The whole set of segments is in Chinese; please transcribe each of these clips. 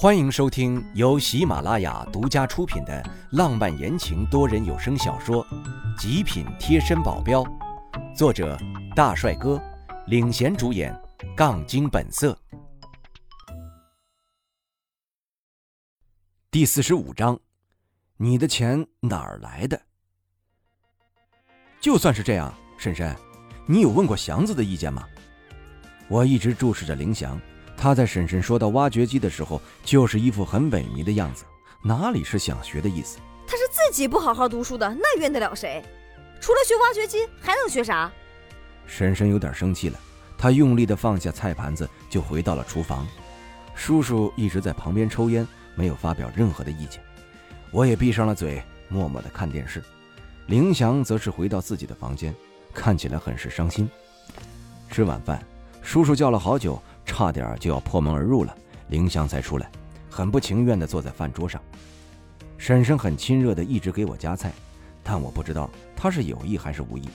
欢迎收听由喜马拉雅独家出品的浪漫言情多人有声小说《极品贴身保镖》，作者大帅哥领衔主演，杠精本色。第四十五章，你的钱哪儿来的？就算是这样，婶婶，你有问过祥子的意见吗？我一直注视着林祥。他在婶婶说到挖掘机的时候，就是一副很萎靡的样子，哪里是想学的意思？他是自己不好好读书的，那怨得了谁？除了学挖掘机，还能学啥？婶婶有点生气了，她用力地放下菜盘子，就回到了厨房。叔叔一直在旁边抽烟，没有发表任何的意见。我也闭上了嘴，默默地看电视。林翔则是回到自己的房间，看起来很是伤心。吃晚饭，叔叔叫了好久。差点就要破门而入了，林香才出来，很不情愿地坐在饭桌上。婶婶很亲热地一直给我夹菜，但我不知道她是有意还是无意。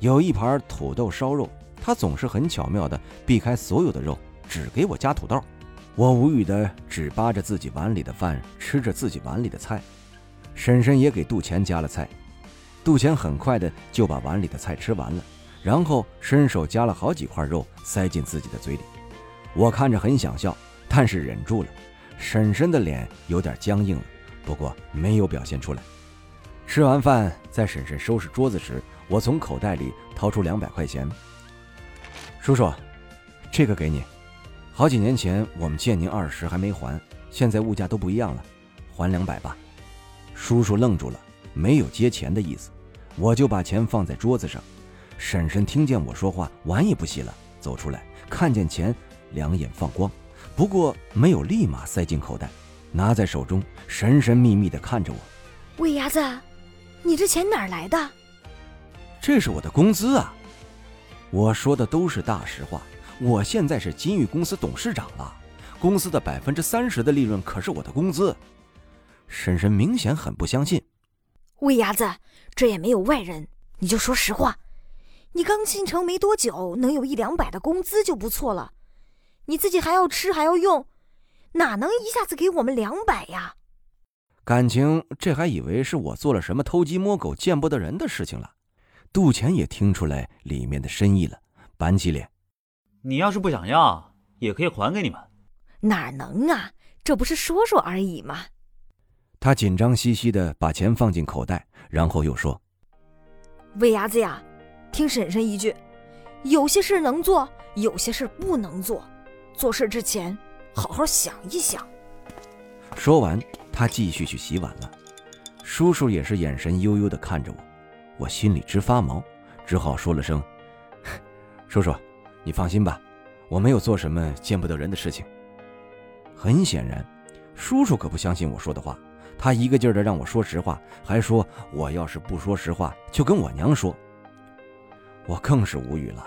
有一盘土豆烧肉，她总是很巧妙地避开所有的肉，只给我夹土豆。我无语地只扒着自己碗里的饭，吃着自己碗里的菜。婶婶也给杜钱夹了菜，杜钱很快的就把碗里的菜吃完了，然后伸手夹了好几块肉塞进自己的嘴里。我看着很想笑，但是忍住了。婶婶的脸有点僵硬了，不过没有表现出来。吃完饭，在婶婶收拾桌子时，我从口袋里掏出两百块钱。叔叔，这个给你。好几年前我们借您二十还没还，现在物价都不一样了，还两百吧。叔叔愣住了，没有接钱的意思。我就把钱放在桌子上。婶婶听见我说话，碗也不洗了，走出来，看见钱。两眼放光，不过没有立马塞进口袋，拿在手中，神神秘秘地看着我。魏伢子，你这钱哪儿来的？这是我的工资啊！我说的都是大实话。我现在是金玉公司董事长了，公司的百分之三十的利润可是我的工资。婶婶明显很不相信。魏伢子，这也没有外人，你就说实话。你刚进城没多久，能有一两百的工资就不错了。你自己还要吃还要用，哪能一下子给我们两百呀？感情这还以为是我做了什么偷鸡摸狗、见不得人的事情了。杜钱也听出来里面的深意了，板起脸：“你要是不想要，也可以还给你们。”哪能啊？这不是说说而已吗？他紧张兮兮的把钱放进口袋，然后又说：“魏伢子呀，听婶婶一句，有些事能做，有些事不能做。”做事之前，好好想一想。说完，他继续去洗碗了。叔叔也是眼神悠悠地看着我，我心里直发毛，只好说了声：“叔叔，你放心吧，我没有做什么见不得人的事情。”很显然，叔叔可不相信我说的话，他一个劲儿地让我说实话，还说我要是不说实话，就跟我娘说。我更是无语了，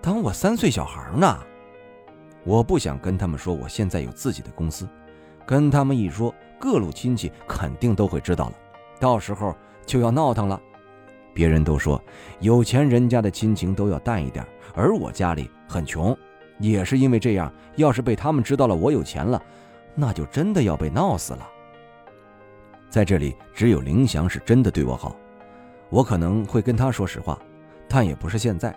当我三岁小孩呢。我不想跟他们说我现在有自己的公司，跟他们一说，各路亲戚肯定都会知道了，到时候就要闹腾了。别人都说有钱人家的亲情都要淡一点，而我家里很穷，也是因为这样。要是被他们知道了我有钱了，那就真的要被闹死了。在这里，只有林祥是真的对我好，我可能会跟他说实话，但也不是现在。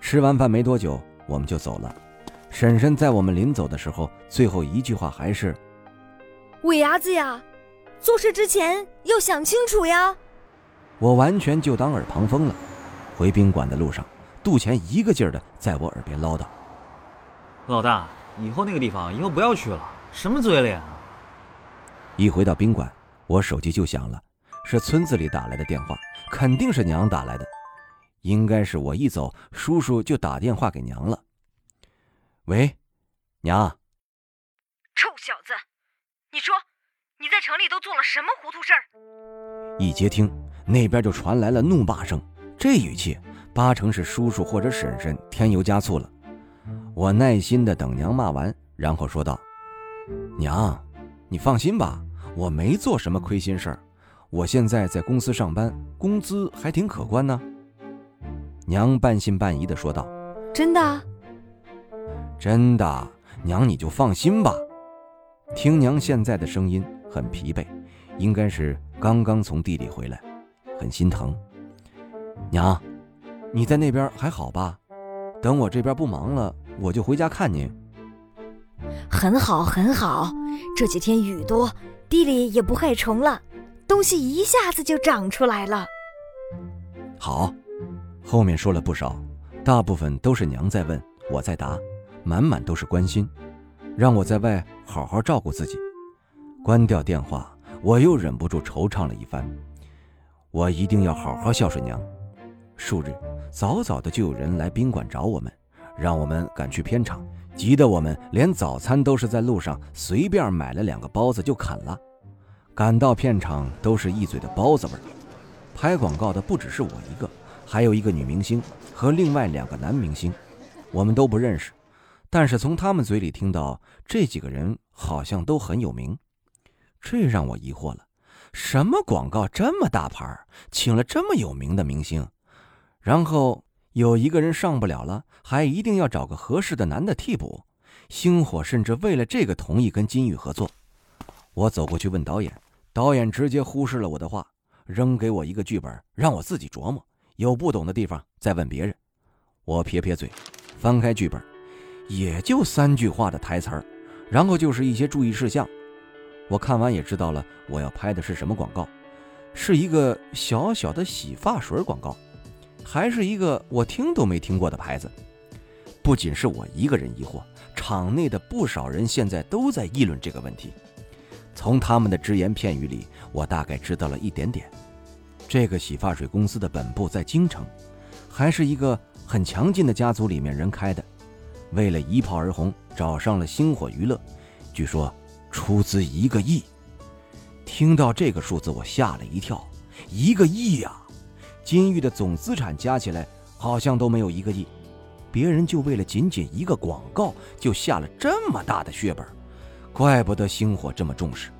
吃完饭没多久，我们就走了。婶婶在我们临走的时候，最后一句话还是：“伟伢子呀，做事之前要想清楚呀。”我完全就当耳旁风了。回宾馆的路上，杜钱一个劲儿的在我耳边唠叨：“老大，以后那个地方以后不要去了，什么嘴脸啊！”一回到宾馆，我手机就响了，是村子里打来的电话，肯定是娘打来的。应该是我一走，叔叔就打电话给娘了。喂，娘。臭小子，你说你在城里都做了什么糊涂事儿？一接听，那边就传来了怒骂声，这语气八成是叔叔或者婶婶添油加醋了。我耐心的等娘骂完，然后说道：“娘，你放心吧，我没做什么亏心事儿，我现在在公司上班，工资还挺可观呢。”娘半信半疑的说道：“真的？”真的，娘你就放心吧。听娘现在的声音很疲惫，应该是刚刚从地里回来，很心疼。娘，你在那边还好吧？等我这边不忙了，我就回家看您。很好，很好。这几天雨多，地里也不害虫了，东西一下子就长出来了。好，后面说了不少，大部分都是娘在问，我在答，满满都是关心，让我在外好好照顾自己。关掉电话，我又忍不住惆怅了一番。我一定要好好孝顺娘。数日，早早的就有人来宾馆找我们，让我们赶去片场，急得我们连早餐都是在路上随便买了两个包子就啃了。赶到片场，都是一嘴的包子味儿。拍广告的不只是我一个，还有一个女明星和另外两个男明星，我们都不认识，但是从他们嘴里听到这几个人好像都很有名，这让我疑惑了：什么广告这么大牌，请了这么有名的明星？然后有一个人上不了了，还一定要找个合适的男的替补。星火甚至为了这个同意跟金宇合作。我走过去问导演，导演直接忽视了我的话，扔给我一个剧本，让我自己琢磨，有不懂的地方再问别人。我撇撇嘴，翻开剧本，也就三句话的台词儿，然后就是一些注意事项。我看完也知道了，我要拍的是什么广告，是一个小小的洗发水广告。还是一个我听都没听过的牌子，不仅是我一个人疑惑，场内的不少人现在都在议论这个问题。从他们的只言片语里，我大概知道了一点点。这个洗发水公司的本部在京城，还是一个很强劲的家族里面人开的。为了一炮而红，找上了星火娱乐，据说出资一个亿。听到这个数字，我吓了一跳，一个亿呀！金玉的总资产加起来好像都没有一个亿，别人就为了仅仅一个广告就下了这么大的血本，怪不得星火这么重视。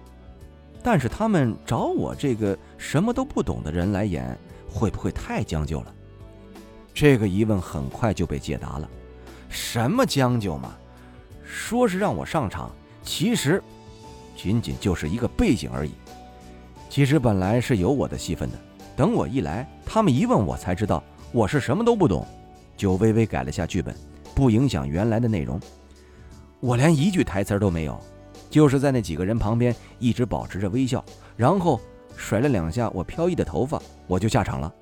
但是他们找我这个什么都不懂的人来演，会不会太将就了？这个疑问很快就被解答了。什么将就嘛？说是让我上场，其实仅仅就是一个背景而已。其实本来是有我的戏份的。等我一来，他们一问我才知道我是什么都不懂，就微微改了下剧本，不影响原来的内容。我连一句台词都没有，就是在那几个人旁边一直保持着微笑，然后甩了两下我飘逸的头发，我就下场了。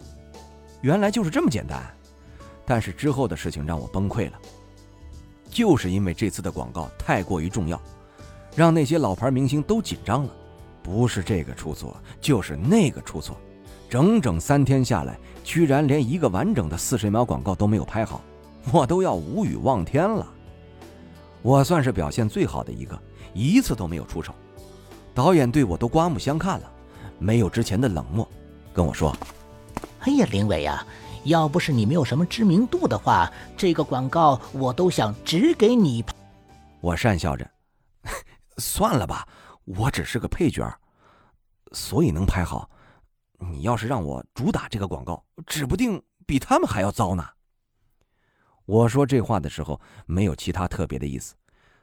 原来就是这么简单，但是之后的事情让我崩溃了，就是因为这次的广告太过于重要，让那些老牌明星都紧张了，不是这个出错，就是那个出错。整整三天下来，居然连一个完整的四十秒广告都没有拍好，我都要无语望天了。我算是表现最好的一个，一次都没有出丑，导演对我都刮目相看了，没有之前的冷漠，跟我说：“哎呀，林伟啊，要不是你没有什么知名度的话，这个广告我都想只给你。”我讪笑着：“ 算了吧，我只是个配角，所以能拍好。”你要是让我主打这个广告，指不定比他们还要糟呢。我说这话的时候没有其他特别的意思，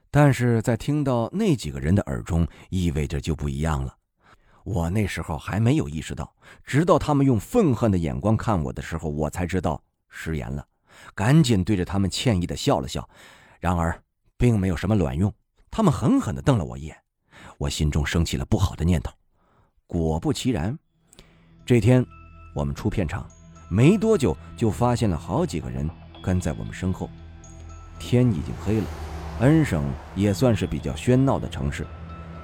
但是在听到那几个人的耳中，意味着就不一样了。我那时候还没有意识到，直到他们用愤恨的眼光看我的时候，我才知道失言了，赶紧对着他们歉意的笑了笑。然而，并没有什么卵用，他们狠狠地瞪了我一眼，我心中升起了不好的念头。果不其然。这天，我们出片场，没多久就发现了好几个人跟在我们身后。天已经黑了，恩省也算是比较喧闹的城市，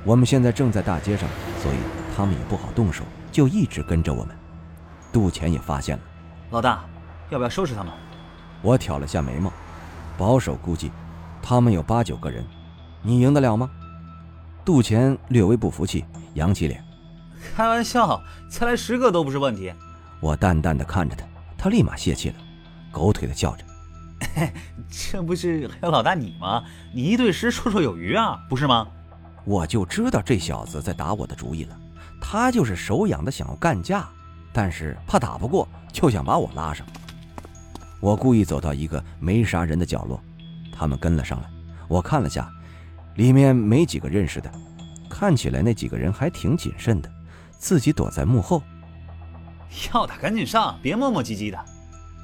我们现在正在大街上，所以他们也不好动手，就一直跟着我们。杜钱也发现了，老大，要不要收拾他们？我挑了下眉毛，保守估计，他们有八九个人，你赢得了吗？杜钱略微不服气，扬起脸。开玩笑，再来十个都不是问题。我淡淡的看着他，他立马泄气了，狗腿的叫着：“这不是还有老大你吗？你一对十，绰绰有余啊，不是吗？”我就知道这小子在打我的主意了，他就是手痒的想要干架，但是怕打不过，就想把我拉上。我故意走到一个没啥人的角落，他们跟了上来。我看了下，里面没几个认识的。看起来那几个人还挺谨慎的，自己躲在幕后。要打赶紧上，别磨磨唧唧的。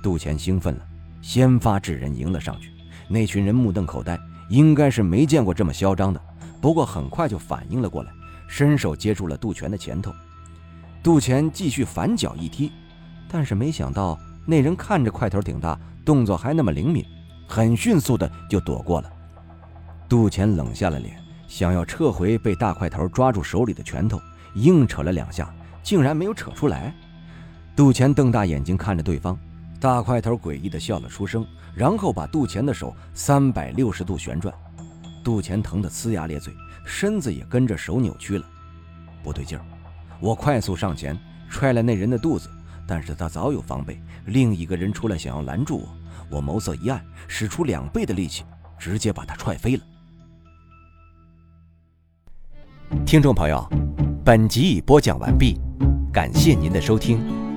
杜钱兴奋了，先发制人迎了上去。那群人目瞪口呆，应该是没见过这么嚣张的。不过很快就反应了过来，伸手接住了杜钱的前头。杜钱继续反脚一踢，但是没想到那人看着块头挺大，动作还那么灵敏，很迅速的就躲过了。杜钱冷下了脸，想要撤回被大块头抓住手里的拳头，硬扯了两下，竟然没有扯出来。杜钱瞪大眼睛看着对方，大块头诡异的笑了出声，然后把杜钱的手三百六十度旋转。杜钱疼得呲牙咧嘴，身子也跟着手扭曲了。不对劲儿，我快速上前踹了那人的肚子，但是他早有防备，另一个人出来想要拦住我，我眸色一暗，使出两倍的力气，直接把他踹飞了。听众朋友，本集已播讲完毕，感谢您的收听。